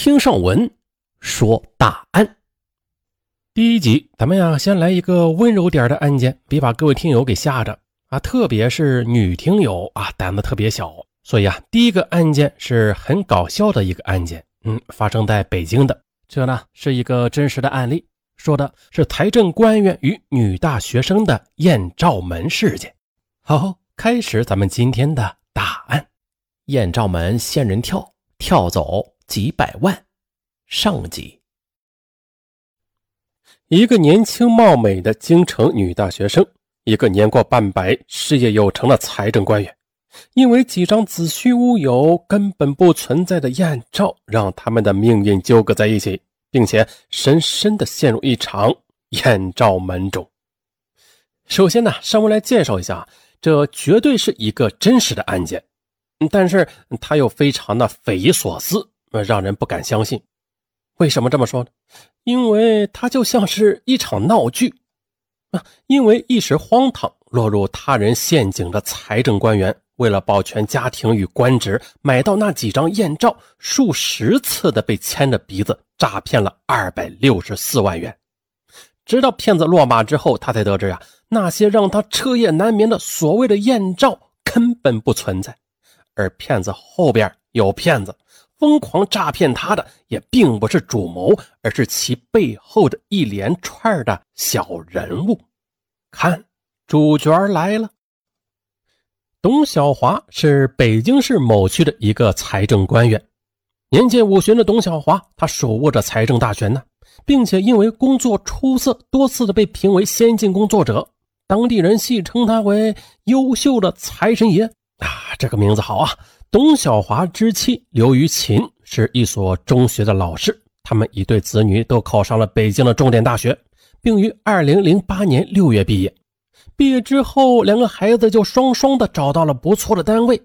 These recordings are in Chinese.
听上文说大案。第一集，咱们呀先来一个温柔点的案件，别把各位听友给吓着啊！特别是女听友啊，胆子特别小，所以啊，第一个案件是很搞笑的一个案件，嗯，发生在北京的。这呢是一个真实的案例，说的是财政官员与女大学生的艳照门事件。好，开始咱们今天的大案：艳照门仙人跳，跳走几百万。上集，一个年轻貌美的京城女大学生，一个年过半百、事业有成的财政官员，因为几张子虚乌有、根本不存在的艳照，让他们的命运纠葛在一起，并且深深的陷入一场艳照门中。首先呢，上文来介绍一下，这绝对是一个真实的案件，但是它又非常的匪夷所思，让人不敢相信。为什么这么说呢？因为它就像是一场闹剧啊！因为一时荒唐，落入他人陷阱的财政官员，为了保全家庭与官职，买到那几张艳照，数十次的被牵着鼻子诈骗了二百六十四万元。直到骗子落马之后，他才得知啊，那些让他彻夜难眠的所谓的艳照根本不存在，而骗子后边有骗子。疯狂诈骗他的也并不是主谋，而是其背后的一连串的小人物。看，主角来了。董小华是北京市某区的一个财政官员，年近五旬的董小华，他手握着财政大权呢，并且因为工作出色，多次的被评为先进工作者，当地人戏称他为“优秀的财神爷”啊，这个名字好啊。董小华之妻刘玉琴是一所中学的老师，他们一对子女都考上了北京的重点大学，并于二零零八年六月毕业。毕业之后，两个孩子就双双的找到了不错的单位。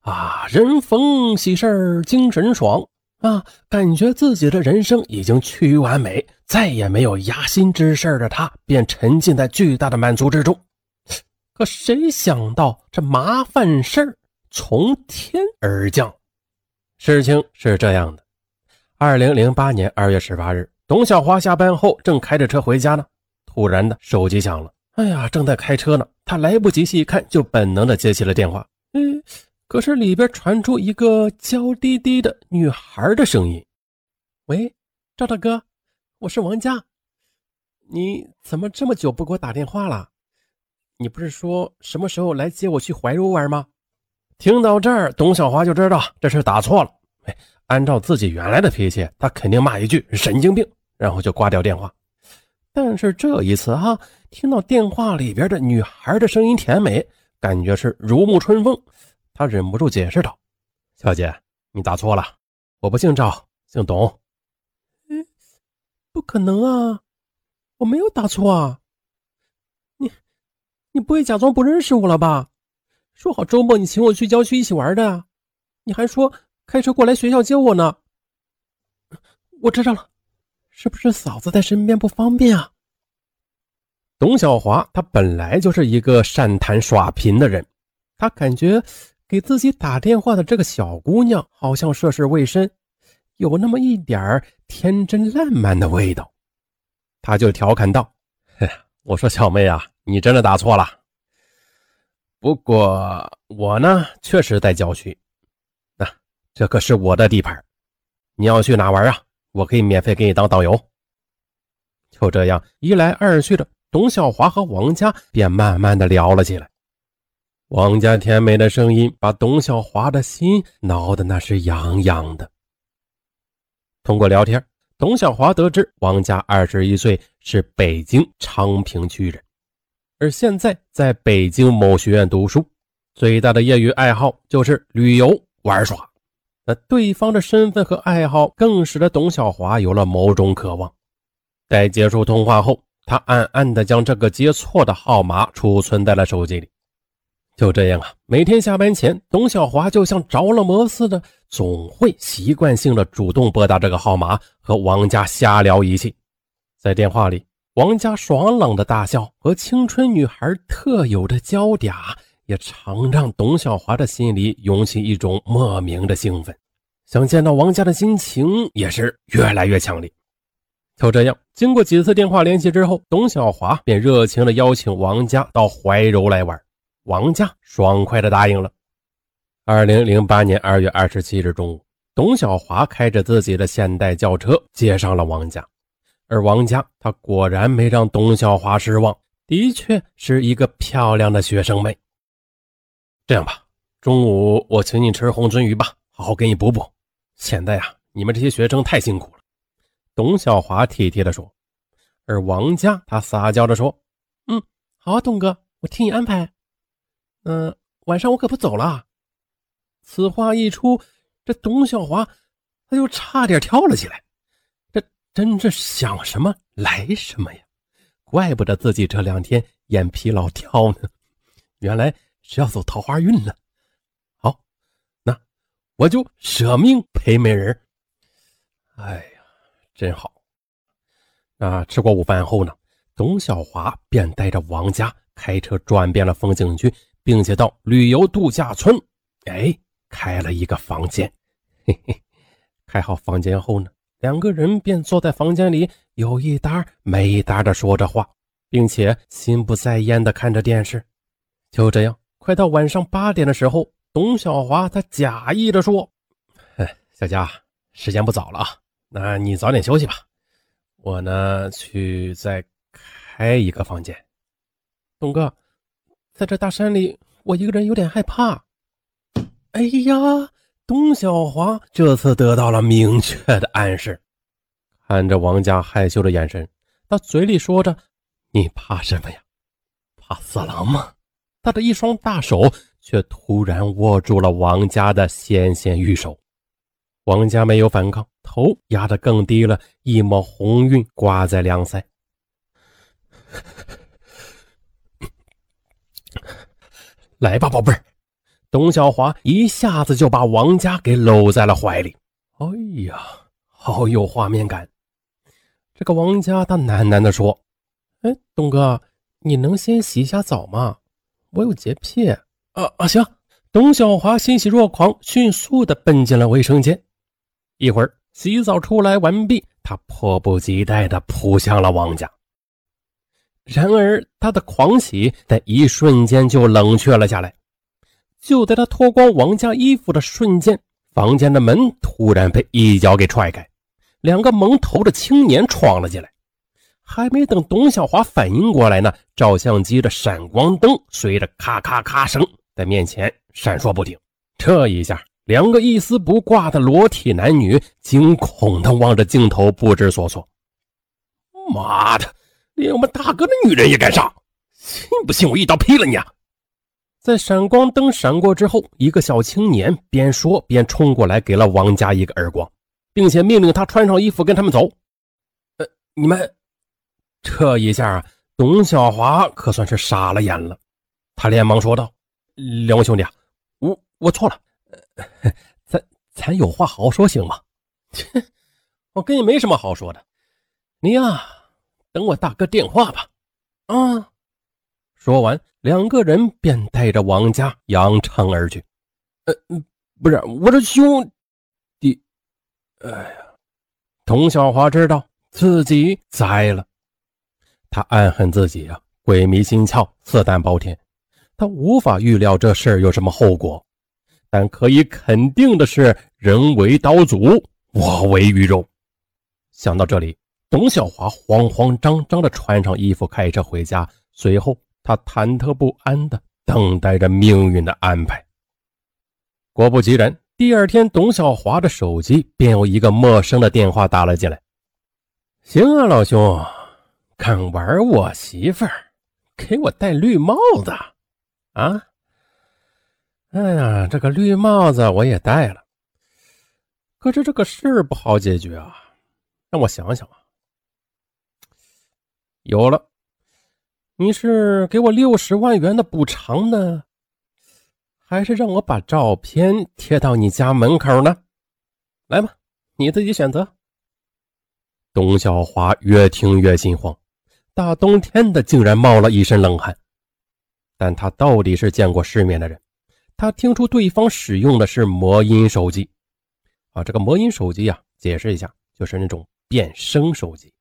啊，人逢喜事精神爽啊，感觉自己的人生已经趋于完美，再也没有压心之事的他，便沉浸在巨大的满足之中。可谁想到这麻烦事儿？从天而降，事情是这样的：二零零八年二月十八日，董小华下班后正开着车回家呢，突然的手机响了。哎呀，正在开车呢，他来不及细看，就本能的接起了电话。嗯，可是里边传出一个娇滴滴的女孩的声音：“喂，赵大哥，我是王佳，你怎么这么久不给我打电话了？你不是说什么时候来接我去怀柔玩吗？”听到这儿，董小华就知道这事打错了。哎，按照自己原来的脾气，他肯定骂一句“神经病”，然后就挂掉电话。但是这一次哈，听到电话里边的女孩的声音甜美，感觉是如沐春风，他忍不住解释道：“小姐，你打错了，我不姓赵，姓董。”“嗯，不可能啊，我没有打错啊。你，你不会假装不认识我了吧？”说好周末你请我去郊区一起玩的啊，你还说开车过来学校接我呢。我知道了，是不是嫂子在身边不方便啊？董小华他本来就是一个善谈耍贫的人，他感觉给自己打电话的这个小姑娘好像涉世未深，有那么一点天真烂漫的味道，他就调侃道：“我说小妹啊，你真的打错了。”不过我呢，确实在郊区，那这可是我的地盘。你要去哪玩啊？我可以免费给你当导游。就这样一来二去的，董小华和王家便慢慢的聊了起来。王家甜美的声音把董小华的心挠的那是痒痒的。通过聊天，董小华得知王家二十一岁，是北京昌平区人。而现在在北京某学院读书，最大的业余爱好就是旅游玩耍。那对方的身份和爱好更使得董小华有了某种渴望。在结束通话后，他暗暗地将这个接错的号码储存在了手机里。就这样啊，每天下班前，董小华就像着了魔似的，总会习惯性的主动拨打这个号码，和王家瞎聊一气。在电话里。王家爽朗的大笑和青春女孩特有的娇嗲，也常让董小华的心里涌起一种莫名的兴奋。想见到王家的心情也是越来越强烈。就这样，经过几次电话联系之后，董小华便热情地邀请王家到怀柔来玩。王家爽快地答应了。二零零八年二月二十七日中午，董小华开着自己的现代轿车接上了王家。而王佳，他果然没让董小华失望，的确是一个漂亮的学生妹。这样吧，中午我请你吃红鳟鱼吧，好好给你补补。现在呀，你们这些学生太辛苦了。董小华体贴地说，而王佳，她撒娇地说：“嗯，好啊，董哥，我替你安排。嗯，晚上我可不走了。”此话一出，这董小华他就差点跳了起来。真是想什么来什么呀！怪不得自己这两天眼皮老跳呢，原来是要走桃花运呢。好，那我就舍命陪美人。哎呀。真好。那吃过午饭后呢？董小华便带着王家开车转遍了风景区，并且到旅游度假村，哎，开了一个房间。嘿嘿，开好房间后呢，两个人便坐在房间里，有一搭没一搭的说着话，并且心不在焉的看着电视。就这样，快到晚上八点的时候，董小华他假意的说：“哎，小佳，时间不早了啊。”那你早点休息吧，我呢去再开一个房间。董哥，在这大山里，我一个人有点害怕。哎呀，董小华这次得到了明确的暗示，看着王家害羞的眼神，他嘴里说着：“你怕什么呀？怕色狼吗？”他的一双大手却突然握住了王家的纤纤玉手。王家没有反抗，头压得更低了，一抹红晕挂在两腮。来吧，宝贝儿！董小华一下子就把王佳给搂在了怀里。哎呀，好有画面感！这个王佳他喃喃地说：“哎，东哥，你能先洗一下澡吗？我有洁癖。”啊啊，行！董小华欣喜若狂，迅速的奔进了卫生间。一会儿洗澡出来完毕，他迫不及待地扑向了王家。然而他的狂喜在一瞬间就冷却了下来。就在他脱光王家衣服的瞬间，房间的门突然被一脚给踹开，两个蒙头的青年闯了进来。还没等董小华反应过来呢，照相机的闪光灯随着咔咔咔声在面前闪烁不停。这一下。两个一丝不挂的裸体男女惊恐地望着镜头，不知所措。妈的，连我们大哥的女人也敢上！信不信我一刀劈了你啊！在闪光灯闪过之后，一个小青年边说边冲过来，给了王家一个耳光，并且命令他穿上衣服跟他们走。呃，你们这一下，董小华可算是傻了眼了。他连忙说道：“两位兄弟，我我错了。”咱咱有话好好说行吗？切，我跟你没什么好说的。你呀，等我大哥电话吧。啊！说完，两个人便带着王家扬长而去。呃，不是，我这兄弟。哎呀，童小华知道自己栽了，他暗恨自己啊，鬼迷心窍，色胆包天。他无法预料这事儿有什么后果。但可以肯定的是，人为刀俎，我为鱼肉。想到这里，董小华慌慌张张地穿上衣服，开车回家。随后，他忐忑不安地等待着命运的安排。果不其然，第二天，董小华的手机便有一个陌生的电话打了进来。“行啊，老兄，敢玩我媳妇儿，给我戴绿帽子啊！”哎呀，这个绿帽子我也戴了，可是这个事儿不好解决啊！让我想想啊，有了，你是给我六十万元的补偿呢，还是让我把照片贴到你家门口呢？来吧，你自己选择。董小华越听越心慌，大冬天的竟然冒了一身冷汗，但他到底是见过世面的人。他听出对方使用的是魔音手机，啊，这个魔音手机啊，解释一下，就是那种变声手机，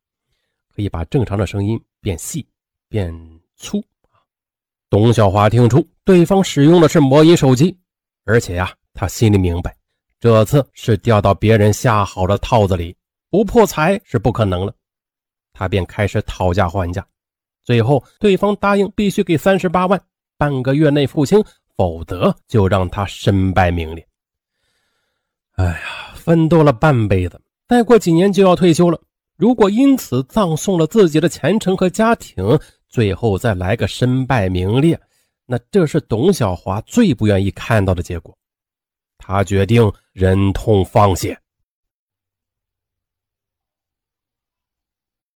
可以把正常的声音变细、变粗。董小华听出对方使用的是魔音手机，而且呀，他心里明白，这次是掉到别人下好的套子里，不破财是不可能了。他便开始讨价还价，最后对方答应必须给三十八万，半个月内付清，否则就让他身败名裂。哎呀，奋斗了半辈子，再过几年就要退休了。如果因此葬送了自己的前程和家庭，最后再来个身败名裂，那这是董小华最不愿意看到的结果。他决定忍痛放血。